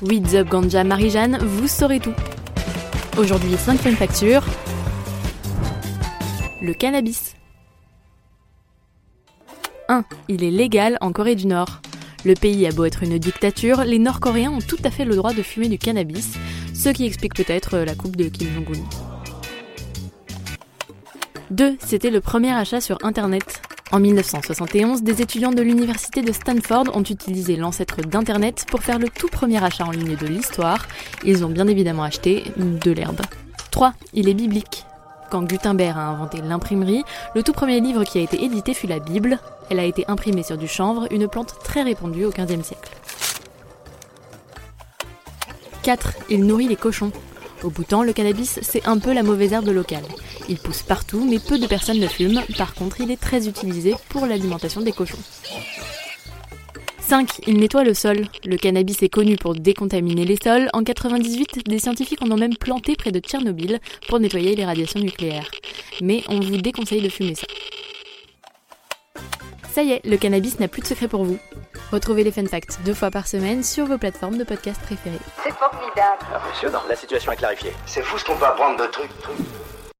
Weeds Up Ganja Marie-Jeanne, vous saurez tout. Aujourd'hui, 5 fun factures. Le cannabis. 1. Il est légal en Corée du Nord. Le pays a beau être une dictature, les Nord-Coréens ont tout à fait le droit de fumer du cannabis, ce qui explique peut-être la coupe de Kim Jong-un. 2. C'était le premier achat sur Internet. En 1971, des étudiants de l'université de Stanford ont utilisé l'ancêtre d'Internet pour faire le tout premier achat en ligne de l'histoire. Ils ont bien évidemment acheté de l'herbe. 3. Il est biblique. Quand Gutenberg a inventé l'imprimerie, le tout premier livre qui a été édité fut la Bible. Elle a été imprimée sur du chanvre, une plante très répandue au XVe siècle. 4. Il nourrit les cochons. Au Bhoutan, le cannabis, c'est un peu la mauvaise herbe locale. Il pousse partout, mais peu de personnes le fument. Par contre, il est très utilisé pour l'alimentation des cochons. 5. Il nettoie le sol. Le cannabis est connu pour décontaminer les sols. En 98, des scientifiques en ont même planté près de Tchernobyl pour nettoyer les radiations nucléaires. Mais on vous déconseille de fumer ça. Ça y est, le cannabis n'a plus de secret pour vous. Retrouvez les fun facts deux fois par semaine sur vos plateformes de podcast préférées. C'est formidable. Impressionnant, la situation est clarifiée. C'est fou ce qu'on peut apprendre de trucs. trucs.